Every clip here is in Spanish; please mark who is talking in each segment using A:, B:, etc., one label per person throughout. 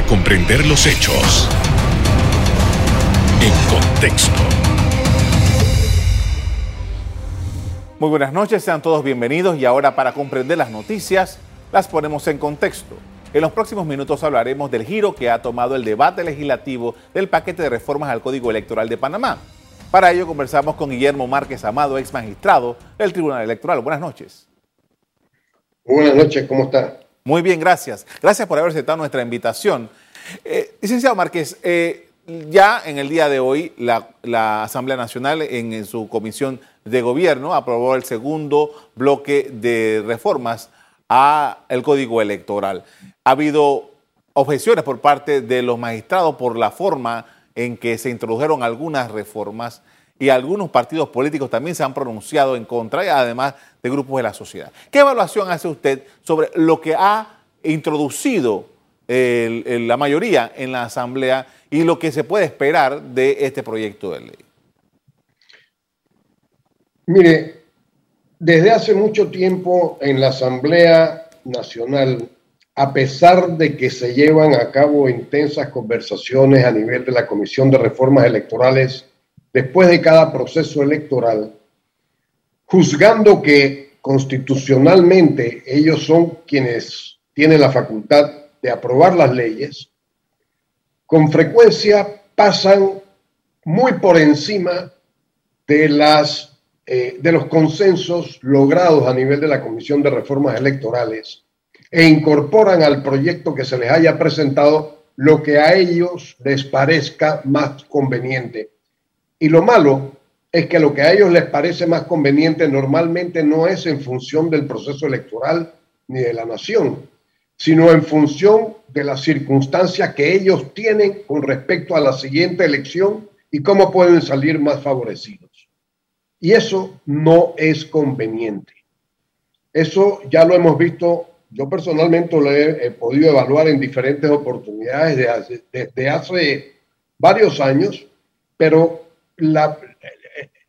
A: para comprender los hechos en contexto.
B: Muy buenas noches, sean todos bienvenidos y ahora para comprender las noticias las ponemos en contexto. En los próximos minutos hablaremos del giro que ha tomado el debate legislativo del paquete de reformas al Código Electoral de Panamá. Para ello conversamos con Guillermo Márquez Amado, ex magistrado del Tribunal Electoral. Buenas noches.
C: buenas noches, ¿cómo está?
B: Muy bien, gracias. Gracias por haber aceptado nuestra invitación. Eh, licenciado Márquez, eh, ya en el día de hoy la, Asamblea Nacional en, su comisión de gobierno aprobó el segundo bloque de reformas al Código Electoral. Ha habido objeciones por parte de los magistrados por la forma en que se introdujeron algunas reformas y algunos partidos políticos también se han pronunciado en contra, además de grupos de la sociedad. ¿Qué evaluación hace usted sobre lo que ha introducido la mayoría en la Asamblea y lo que se puede esperar de este proyecto de ley?
C: Mire, desde hace mucho tiempo en la Asamblea Nacional, a pesar de que se llevan a cabo intensas conversaciones a nivel de la Comisión de Reformas Electorales después de cada proceso electoral, juzgando que constitucionalmente ellos son quienes tienen la facultad de aprobar las leyes, con frecuencia pasan muy por encima de, las, eh, de los consensos logrados a nivel de la Comisión de Reformas Electorales e incorporan al proyecto que se les haya presentado lo que a ellos les parezca más conveniente. Y lo malo es que lo que a ellos les parece más conveniente normalmente no es en función del proceso electoral ni de la nación, sino en función de las circunstancias que ellos tienen con respecto a la siguiente elección y cómo pueden salir más favorecidos. Y eso no es conveniente. Eso ya lo hemos visto, yo personalmente lo he, podido evaluar en diferentes oportunidades desde hace, hace varios años, pero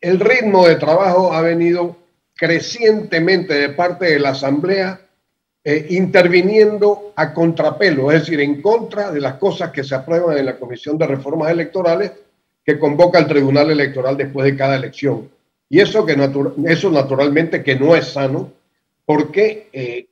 C: el ritmo de trabajo ha venido crecientemente de parte de la Asamblea eh, interviniendo a contrapelo, es decir, en contra de las cosas que se aprueban en la Comisión de Reformas Electorales que convoca el Tribunal Electoral después de cada elección. Y eso, que eso naturalmente que no es sano, porque eh,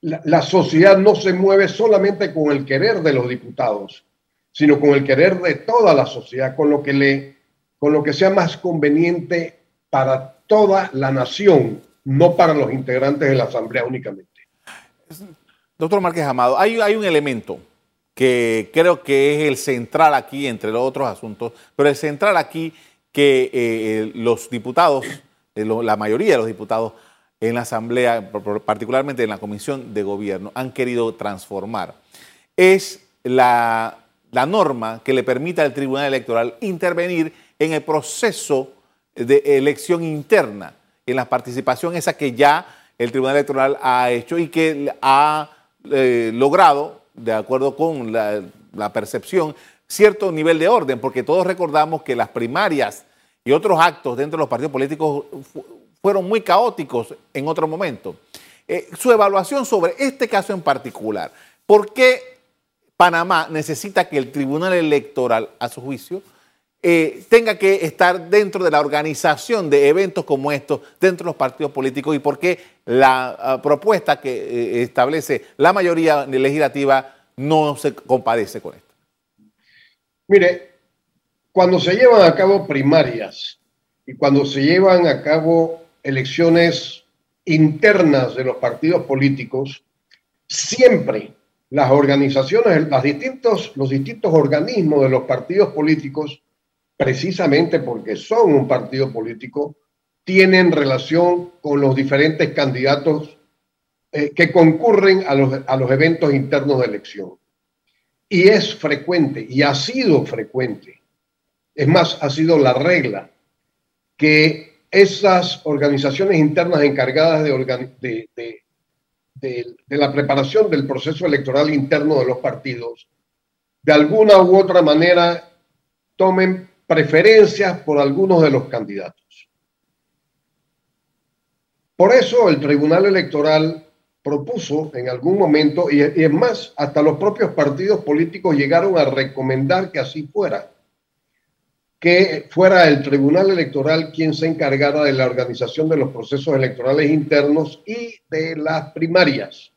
C: la, la, sociedad no se mueve solamente con el querer de los diputados, sino con el querer de toda la sociedad, con lo que, le, con lo que sea más conveniente para toda la nación, no para los integrantes de la Asamblea únicamente.
B: Doctor Márquez Amado, hay, un elemento que creo que es el central aquí, entre los otros asuntos, pero el central aquí que eh, eh, los diputados, la mayoría de los diputados en la Asamblea, particularmente en la Comisión de Gobierno, han querido transformar, es la, la norma que le permita al Tribunal Electoral intervenir en el proceso de elección interna, en la participación esa que ya el Tribunal Electoral ha hecho y que ha eh, logrado, de acuerdo con la, percepción, cierto nivel de orden, porque todos recordamos que las primarias y otros actos dentro de los partidos políticos fueron muy caóticos en otro momento. Eh, su evaluación sobre este caso en particular, ¿por qué Panamá necesita que el Tribunal Electoral, a su juicio, eh, tenga que estar dentro de la organización de eventos como estos dentro de los partidos políticos y por qué la ah, propuesta que eh, establece la mayoría legislativa no se compadece con esto.
C: Mire, cuando se llevan a cabo primarias y cuando se llevan a cabo elecciones internas de los partidos políticos, siempre las organizaciones, las distintos, los distintos organismos de los partidos políticos precisamente porque son un partido político, tienen relación con los diferentes candidatos eh, que concurren a los, a los eventos internos de elección. Y es frecuente, y ha sido frecuente, es más, ha sido la regla, que esas organizaciones internas encargadas de, de, de la preparación del proceso electoral interno de los partidos, de alguna u otra manera tomen preferencias por algunos de los candidatos. Por eso el Tribunal Electoral propuso en algún momento, y, es más, hasta los propios partidos políticos llegaron a recomendar que así fuera, que fuera el Tribunal Electoral quien se encargara de la organización de los procesos electorales internos y de las primarias,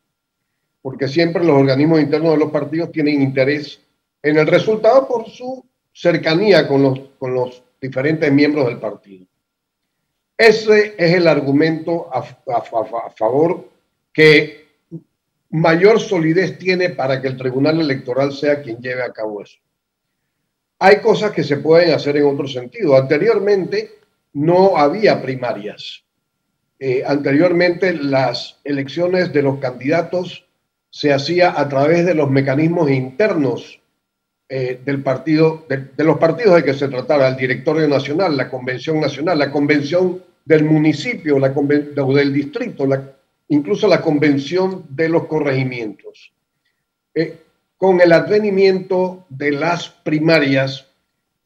C: porque siempre los organismos internos de los partidos tienen interés en el resultado por su cercanía con los, con los diferentes miembros del partido. Ese es el argumento a, a, favor que mayor solidez tiene para que el Tribunal Electoral sea quien lleve a cabo eso. Hay cosas que se pueden hacer en otro sentido. Anteriormente no había primarias. Eh, anteriormente las elecciones de los candidatos se hacía a través de los mecanismos internos eh, del partido, de, los partidos de que se tratara, el directorio nacional, la convención nacional, la convención del municipio, la o del distrito, incluso la convención de los corregimientos. Eh, con el advenimiento de las primarias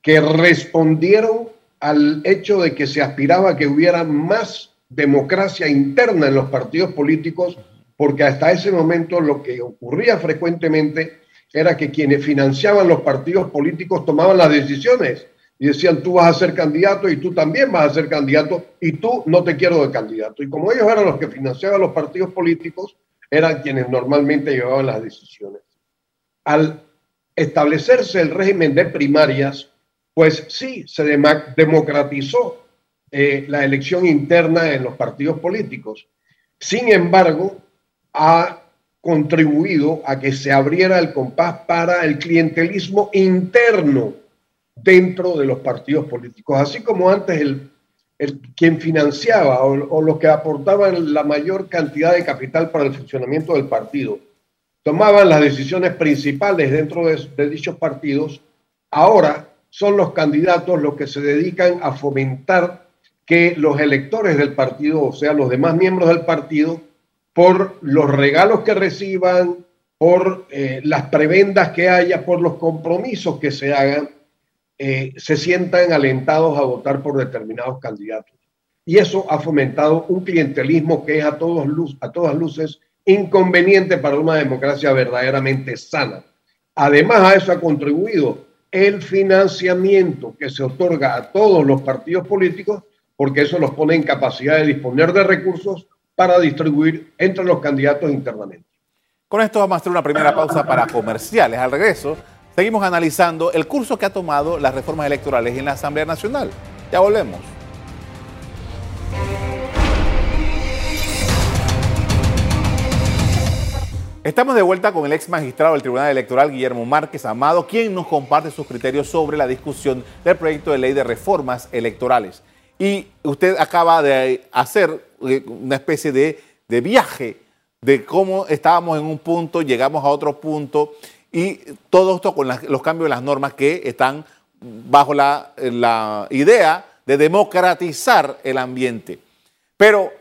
C: que respondieron al hecho de que se aspiraba a que hubiera más democracia interna en los partidos políticos, porque hasta ese momento lo que ocurría frecuentemente era que quienes financiaban los partidos políticos tomaban las decisiones y decían tú vas a ser candidato y tú también vas a ser candidato y tú no te quiero de candidato. Y como ellos eran los que financiaban los partidos políticos, eran quienes normalmente llevaban las decisiones al establecerse el régimen de primarias, pues sí, se democratizó eh, la elección interna en los partidos políticos. Sin embargo, ha contribuido a que se abriera el compás para el clientelismo interno dentro de los partidos políticos, así como antes el, quien financiaba o, o los que aportaban la mayor cantidad de capital para el funcionamiento del partido tomaban las decisiones principales dentro de, dichos partidos, ahora son los candidatos los que se dedican a fomentar que los electores del partido, o sea, los demás miembros del partido, por los regalos que reciban, por eh, las prebendas que haya, por los compromisos que se hagan, eh, se sientan alentados a votar por determinados candidatos. Y eso ha fomentado un clientelismo que es a, todos luz, a todas luces inconveniente para una democracia verdaderamente sana. Además, a eso ha contribuido el financiamiento que se otorga a todos los partidos políticos, porque eso los pone en capacidad de disponer de recursos para distribuir entre los candidatos internamente.
B: Con esto vamos a hacer una primera pausa para comerciales. Al regreso, seguimos analizando el curso que ha tomado las reformas electorales en la Asamblea Nacional. Ya volvemos. Estamos de vuelta con el ex magistrado del Tribunal Electoral, Guillermo Márquez Amado, quien nos comparte sus criterios sobre la discusión del proyecto de ley de reformas electorales. Y usted acaba de hacer eh, una especie de, viaje de cómo estábamos en un punto, llegamos a otro punto, y todo esto con los cambios de las normas que están bajo la, la idea de democratizar el ambiente. Pero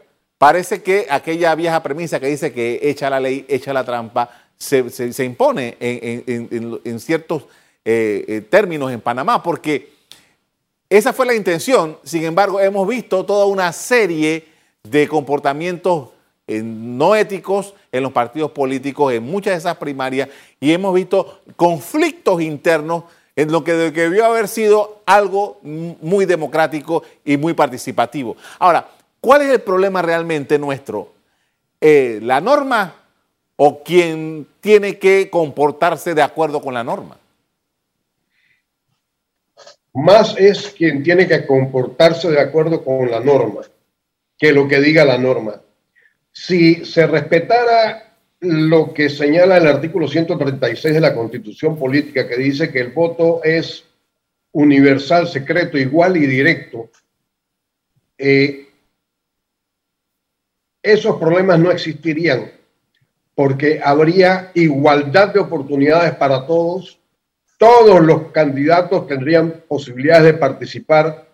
B: Parece que aquella vieja premisa que dice que echa la ley, echa la trampa, se, impone en, ciertos eh, eh, términos en Panamá, porque esa fue la intención. Sin embargo, hemos visto toda una serie de comportamientos eh, no éticos en los partidos políticos, en muchas de esas primarias, y hemos visto conflictos internos en lo que debió haber sido algo muy democrático y muy participativo. Ahora, ¿Cuál es el problema realmente nuestro? Eh, ¿La norma o quien tiene que comportarse de acuerdo con la norma?
C: Más es quien tiene que comportarse de acuerdo con la norma que lo que diga la norma. Si se respetara lo que señala el artículo 136 de la Constitución Política, que dice que el voto es universal, secreto, igual y directo, eh, esos problemas no existirían porque habría igualdad de oportunidades para todos, todos los candidatos tendrían posibilidades de participar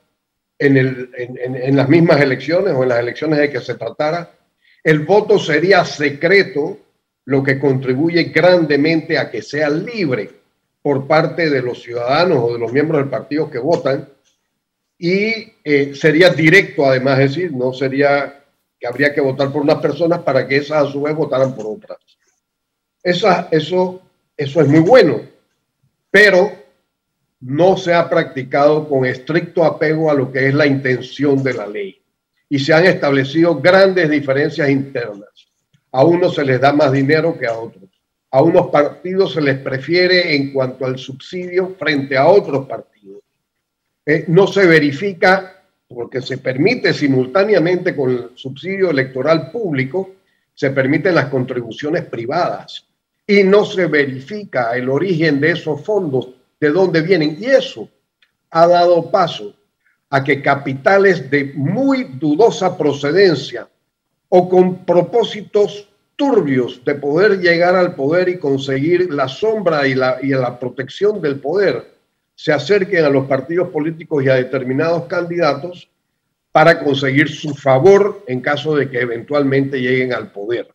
C: en, las mismas elecciones o en las elecciones de que se tratara, el voto sería secreto, lo que contribuye grandemente a que sea libre por parte de los ciudadanos o de los miembros del partido que votan, y eh, sería directo además, es decir, no sería que habría que votar por unas personas para que esas a su vez votaran por otras. Esa, eso, eso es muy bueno, pero no se ha practicado con estricto apego a lo que es la intención de la ley y se han establecido grandes diferencias internas. A unos se les da más dinero que a otros. A unos partidos se les prefiere en cuanto al subsidio frente a otros partidos. Eh, no se verifica porque se permite simultáneamente con el subsidio electoral público, se permiten las contribuciones privadas y no se verifica el origen de esos fondos, de dónde vienen. Y eso ha dado paso a que capitales de muy dudosa procedencia o con propósitos turbios de poder llegar al poder y conseguir la sombra y la, y la protección del poder, se acerquen a los partidos políticos y a determinados candidatos para conseguir su favor en caso de que eventualmente lleguen al poder.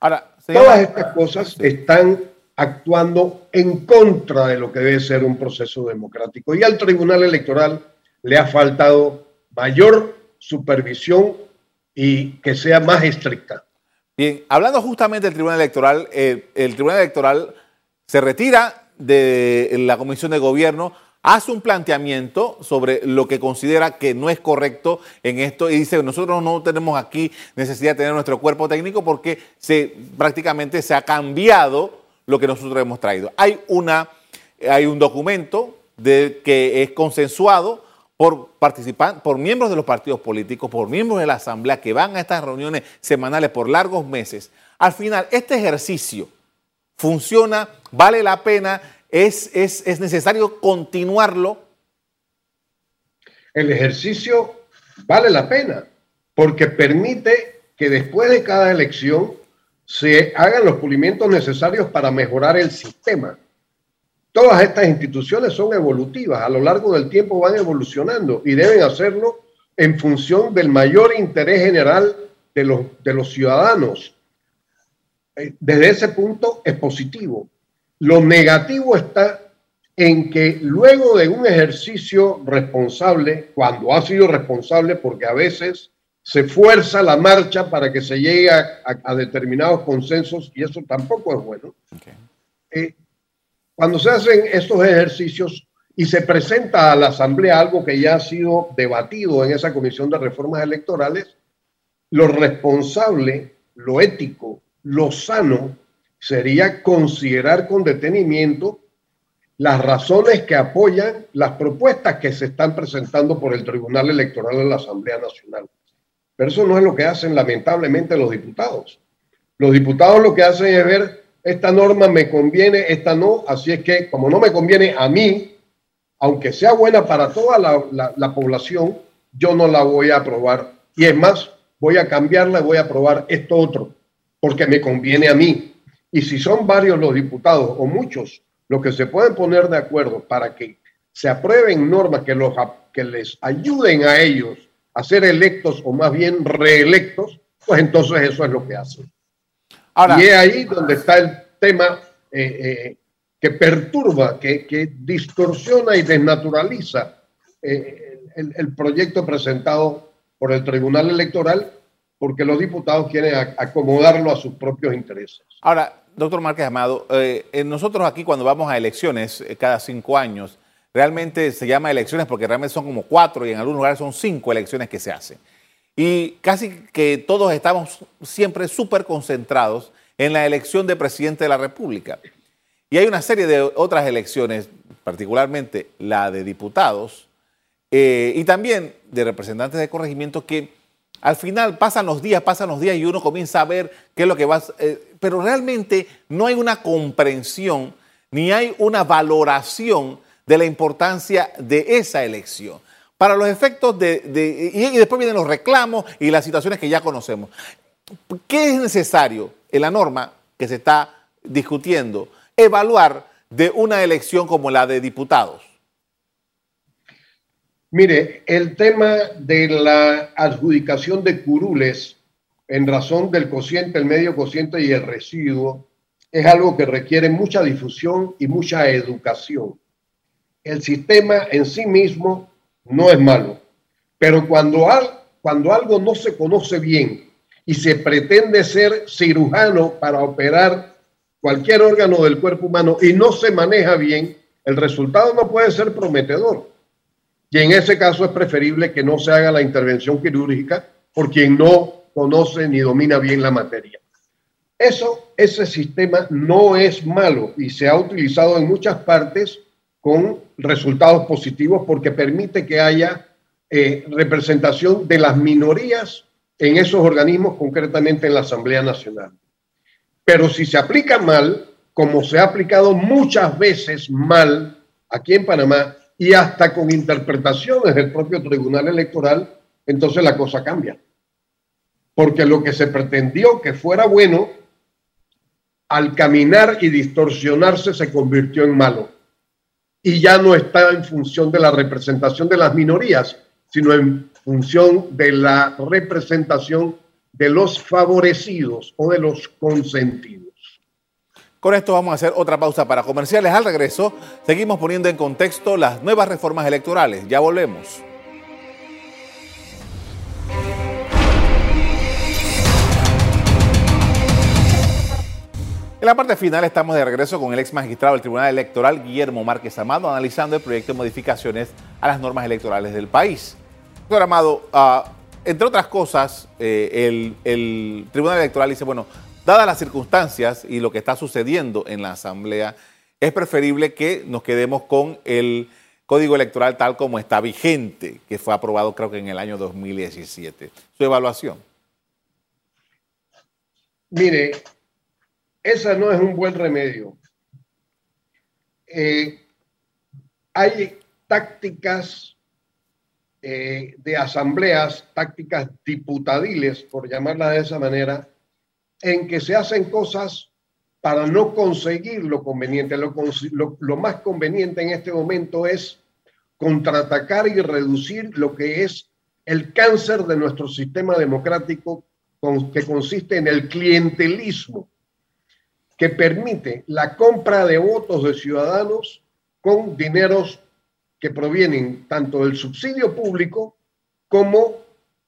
C: Ahora, Todas estas cosas están actuando en contra de lo que debe ser un proceso democrático. Y al Tribunal Electoral le ha faltado mayor supervisión y que sea más estricta.
B: Bien, hablando justamente del Tribunal Electoral, eh, el Tribunal Electoral se retira de la Comisión de Gobierno, hace un planteamiento sobre lo que considera que no es correcto en esto y dice, nosotros no tenemos aquí necesidad de tener nuestro cuerpo técnico porque se, prácticamente se ha cambiado lo que nosotros hemos traído. Hay, una, hay un documento de, que es consensuado por participantes, por miembros de los partidos políticos, por miembros de la Asamblea que van a estas reuniones semanales por largos meses. Al final, este ejercicio funciona, vale la pena, es, es, es necesario continuarlo.
C: El ejercicio vale la pena porque permite que después de cada elección se hagan los pulimientos necesarios para mejorar el sistema. Todas estas instituciones son evolutivas, a lo largo del tiempo van evolucionando y deben hacerlo en función del mayor interés general de los, de los ciudadanos. Eh, desde ese punto es positivo. Lo negativo está en que luego de un ejercicio responsable, cuando ha sido responsable, porque a veces se fuerza la marcha para que se llegue a, determinados consensos y eso tampoco es bueno. Eh, cuando se hacen estos ejercicios y se presenta a la Asamblea algo que ya ha sido debatido en esa Comisión de Reformas Electorales, lo responsable, lo ético, lo sano sería considerar con detenimiento las razones que apoyan las propuestas que se están presentando por el Tribunal Electoral de la Asamblea Nacional. Pero eso no es lo que hacen lamentablemente los diputados. Los diputados lo que hacen es ver esta norma me conviene, esta no, así es que como no me conviene a mí, aunque sea buena para toda la, población, yo no la voy a aprobar. Y es más, voy a cambiarla y voy a aprobar esto otro, porque me conviene a mí. Y si son varios los diputados o muchos los que se pueden poner de acuerdo para que se aprueben normas que, los, que les ayuden a ellos a ser electos o más bien reelectos, pues entonces eso es lo que hacen y es ahí donde está el tema eh, eh, que perturba, que, distorsiona y desnaturaliza eh, el, proyecto presentado por el Tribunal Electoral, porque los diputados quieren acomodarlo a sus propios intereses.
B: Ahora, doctor Márquez Amado, nosotros aquí cuando vamos a elecciones cada cinco años, realmente se llama elecciones porque realmente son como cuatro y en algunos lugares son cinco elecciones que se hacen. Y casi que todos estamos siempre súper concentrados en la elección de presidente de la República. Y hay una serie de otras elecciones, particularmente la de diputados eh, y también de representantes de corregimiento que al final pasan los días, pasan los días y uno comienza a ver qué es lo que va, eh, pero realmente no hay una comprensión ni hay una valoración de la importancia de esa elección para los efectos de, y, después vienen los reclamos y las situaciones que ya conocemos. ¿Qué es necesario en la norma que se está discutiendo evaluar de una elección como la de diputados?
C: Mire, el tema de la adjudicación de curules en razón del cociente, el medio cociente y el residuo es algo que requiere mucha difusión y mucha educación. El sistema en sí mismo no es malo. Pero cuando cuando algo no se conoce bien y se pretende ser cirujano para operar cualquier órgano del cuerpo humano y no se maneja bien, el resultado no puede ser prometedor. Y en ese caso es preferible que no se haga la intervención quirúrgica por quien no conoce ni domina bien la materia. Eso, ese sistema no es malo y se ha utilizado en muchas partes con resultados positivos porque permite que haya eh, representación de las minorías en esos organismos, concretamente en la Asamblea Nacional. Pero si se aplica mal, como se ha aplicado muchas veces mal aquí en Panamá y hasta con interpretaciones del propio Tribunal Electoral, entonces la cosa cambia. Porque lo que se pretendió que fuera bueno, al caminar y distorsionarse se convirtió en malo. Y ya no está en función de la representación de las minorías, sino en función de la representación de los favorecidos o de los consentidos.
B: Con esto vamos a hacer otra pausa para comerciales. Al regreso, seguimos poniendo en contexto las nuevas reformas electorales. Ya volvemos. En la parte final estamos de regreso con el ex magistrado del Tribunal Electoral, Guillermo Márquez Amado, analizando el proyecto de modificaciones a las normas electorales del país. Doctor Amado, uh, entre otras cosas, eh, el, Tribunal Electoral dice, bueno, dadas las circunstancias y lo que está sucediendo en la Asamblea, es preferible que nos quedemos con el Código Electoral tal como está vigente, que fue aprobado creo que en el año 2017. Su evaluación.
C: Mire, esa no es un buen remedio. Eh, hay tácticas eh, de asambleas, tácticas diputadiles, por llamarlas de esa manera, en que se hacen cosas para no conseguir lo conveniente. Lo, más conveniente en este momento es contraatacar y reducir lo que es el cáncer de nuestro sistema democrático que consiste en el clientelismo, que permite la compra de votos de ciudadanos con dineros que provienen tanto del subsidio público como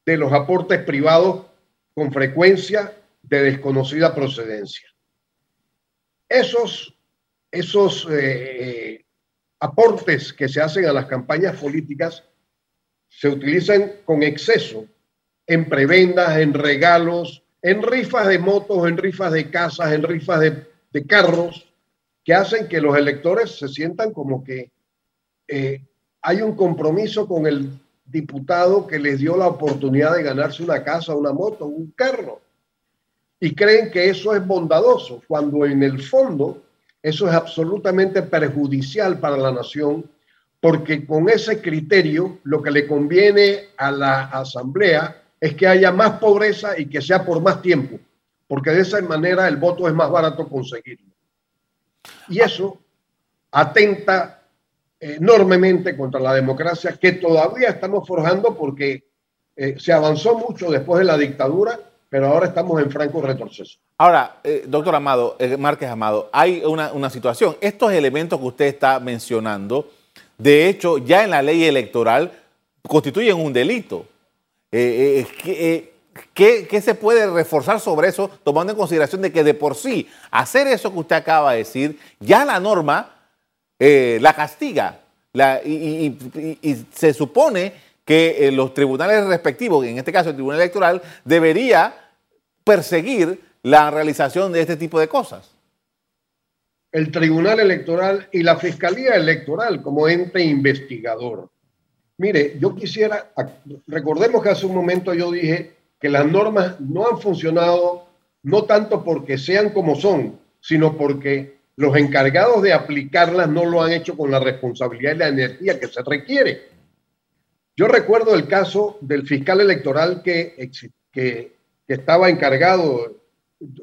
C: de los aportes privados con frecuencia de desconocida procedencia. Esos, esos eh, aportes que se hacen a las campañas políticas se utilizan con exceso en prebendas, en regalos, en rifas de motos, en rifas de casas, en rifas de, carros, que hacen que los electores se sientan como que eh, hay un compromiso con el diputado que les dio la oportunidad de ganarse una casa, una moto, un carro. Y creen que eso es bondadoso, cuando en el fondo eso es absolutamente perjudicial para la nación, porque con ese criterio lo que le conviene a la asamblea es que haya más pobreza y que sea por más tiempo, porque de esa manera el voto es más barato conseguirlo. Y eso atenta enormemente contra la democracia que todavía estamos forjando porque eh, se avanzó mucho después de la dictadura, pero ahora estamos en franco retroceso.
B: Ahora, eh, doctor Amado, eh, Márquez Amado, hay una, una, situación. Estos elementos que usted está mencionando, de hecho, ya en la ley electoral constituyen un delito. ¿Qué, ¿Qué se puede reforzar sobre eso, tomando en consideración de que de por sí hacer eso que usted acaba de decir, ya la norma eh, la castiga. y, se supone que eh, los tribunales respectivos, en este caso el Tribunal Electoral, debería perseguir la realización de este tipo de cosas.
C: El Tribunal Electoral y la Fiscalía Electoral como ente investigador. Mire, yo quisiera, recordemos que hace un momento yo dije que las normas no han funcionado no tanto porque sean como son, sino porque los encargados de aplicarlas no lo han hecho con la responsabilidad y la energía que se requiere. Yo recuerdo el caso del fiscal electoral que, que, estaba encargado,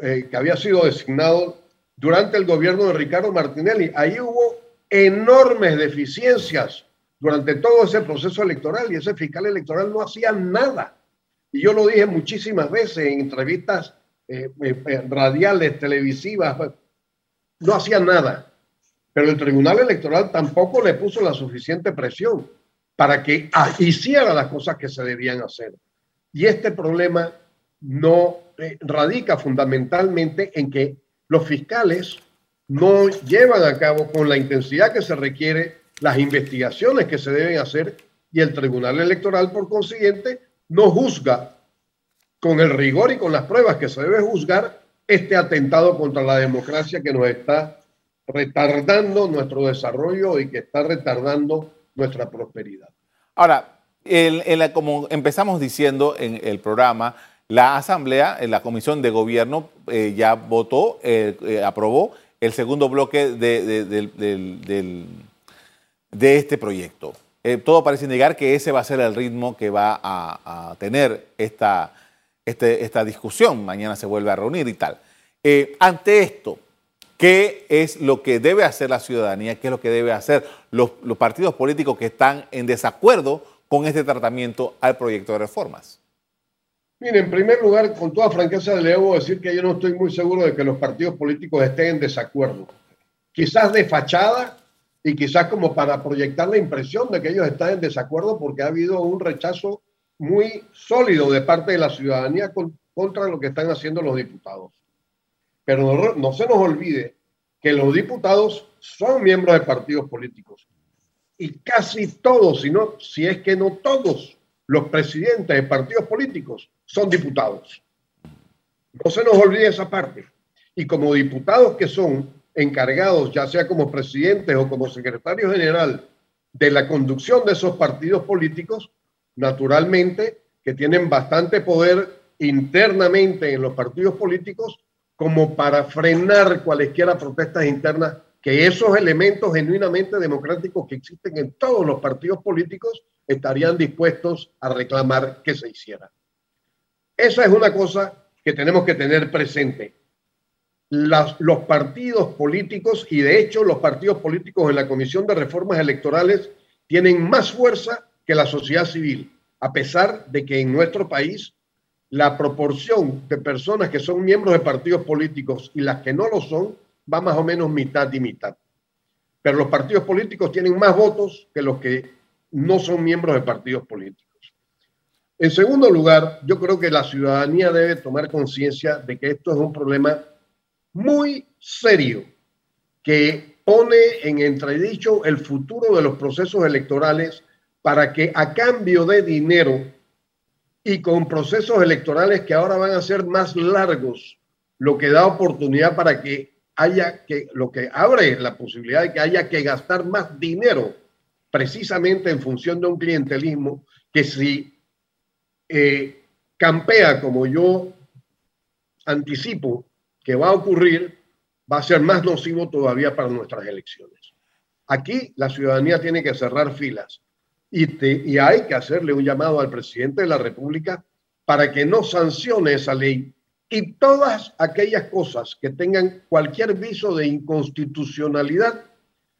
C: eh, que había sido designado durante el gobierno de Ricardo Martinelli. Ahí hubo enormes deficiencias durante todo ese proceso electoral y ese fiscal electoral no hacía nada. Y yo lo dije muchísimas veces en entrevistas eh, eh, radiales, televisivas, no hacía nada. Pero el Tribunal Electoral tampoco le puso la suficiente presión para que hiciera las cosas que se debían hacer. Y este problema no eh, radica fundamentalmente en que los fiscales no llevan a cabo con la intensidad que se requiere las investigaciones que se deben hacer y el Tribunal Electoral, por consiguiente, no juzga con el rigor y con las pruebas que se debe juzgar este atentado contra la democracia que nos está retardando nuestro desarrollo y que está retardando nuestra prosperidad.
B: Ahora, como empezamos diciendo en el programa, la Asamblea, en la Comisión de Gobierno, eh, ya votó, eh, eh, aprobó el segundo bloque de este proyecto. todo parece indicar que ese va a ser el ritmo que va a, tener esta, este, esta discusión. Mañana se vuelve a reunir y tal. ante esto, ¿Qué es lo que debe hacer la ciudadanía? ¿Qué es lo que debe hacer los, partidos políticos que están en desacuerdo con este tratamiento al proyecto de reformas?
C: Mire, en primer lugar, con toda franqueza le debo decir que yo no estoy muy seguro de que los partidos políticos estén en desacuerdo. Quizás de fachada y quizás como para proyectar la impresión de que ellos están en desacuerdo porque ha habido un rechazo muy sólido de parte de la ciudadanía contra lo que están haciendo los diputados. Pero no, se nos olvide que los diputados son miembros de partidos políticos. Y casi todos, si, no, si es que no todos, los presidentes de partidos políticos son diputados. No se nos olvide esa parte. Y como diputados que son encargados, ya sea como presidentes o como secretario general de la conducción de esos partidos políticos, naturalmente que tienen bastante poder internamente en los partidos políticos, como para frenar cualesquiera protestas internas, que esos elementos genuinamente democráticos que existen en todos los partidos políticos estarían dispuestos a reclamar que se hiciera. Esa es una cosa que tenemos que tener presente. Los partidos políticos, y de hecho los partidos políticos en la Comisión de Reformas Electorales, tienen más fuerza que la sociedad civil, a pesar de que en nuestro país la proporción de personas que son miembros de partidos políticos y las que no lo son va más o menos mitad y mitad. Pero los partidos políticos tienen más votos que los que no son miembros de partidos políticos. En segundo lugar, yo creo que la ciudadanía debe tomar conciencia de que esto es un problema muy serio que pone en entredicho el futuro de los procesos electorales para que a cambio de dinero y con procesos electorales que ahora van a ser más largos, lo que da oportunidad para que haya que, lo que abre la posibilidad de que haya que gastar más dinero precisamente en función de un clientelismo que si eh, campea como yo anticipo que va a ocurrir, va a ser más nocivo todavía para nuestras elecciones. Aquí la ciudadanía tiene que cerrar filas y, hay que hacerle un llamado al presidente de la República para que no sancione esa ley y todas aquellas cosas que tengan cualquier viso de inconstitucionalidad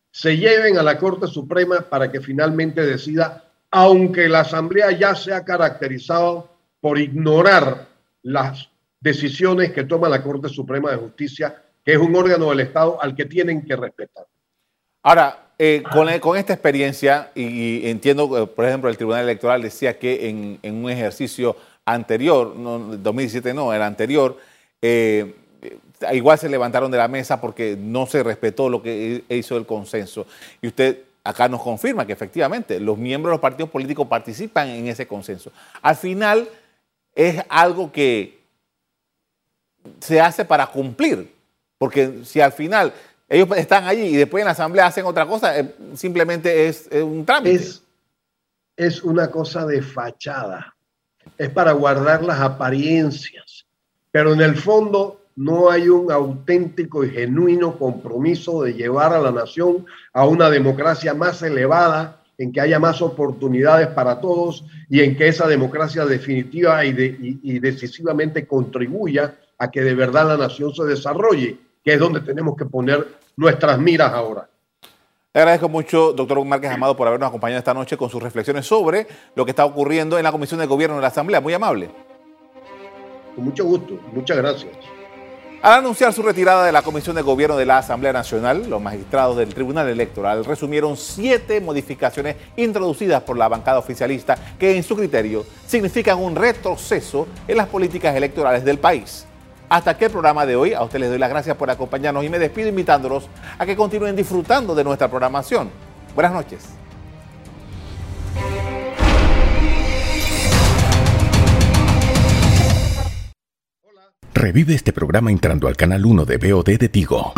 C: se lleven a la Corte Suprema para que finalmente decida, aunque la Asamblea ya se ha caracterizado por ignorar las decisiones que toma la Corte Suprema de Justicia, que es un órgano del Estado al que tienen que respetar.
B: Ahora, eh, con, esta experiencia, y, entiendo, eh, por ejemplo, el Tribunal Electoral decía que en, un ejercicio anterior, no, 2017 no, el anterior, eh, igual se levantaron de la mesa porque no se respetó lo que hizo el consenso. Y usted acá nos confirma que efectivamente los miembros de los partidos políticos participan en ese consenso. Al final es algo que se hace para cumplir, porque si al final ellos están allí y después en la asamblea hacen otra cosa, eh, simplemente es, un trámite.
C: Es, una cosa de fachada, es para guardar las apariencias, pero en el fondo no hay un auténtico y genuino compromiso de llevar a la nación a una democracia más elevada, en que haya más oportunidades para todos y en que esa democracia definitiva y decisivamente contribuya a que de verdad la nación se desarrolle, que es donde tenemos que poner nuestras miras ahora.
B: Le agradezco mucho, doctor Márquez Amado, por habernos acompañado esta noche con sus reflexiones sobre lo que está ocurriendo en la Comisión de Gobierno de la Asamblea. Muy amable.
C: Con mucho gusto. Muchas gracias.
B: Al anunciar su retirada de la Comisión de Gobierno de la Asamblea Nacional, los magistrados del Tribunal Electoral resumieron siete modificaciones introducidas por la bancada oficialista que en su criterio significan un retroceso en las políticas electorales del país. Hasta aquí el programa de hoy. A ustedes les doy las gracias por acompañarnos y me despido invitándolos a que continúen disfrutando de nuestra programación. Buenas noches.
A: Revive este programa entrando al canal 1 de BOD de Tigo.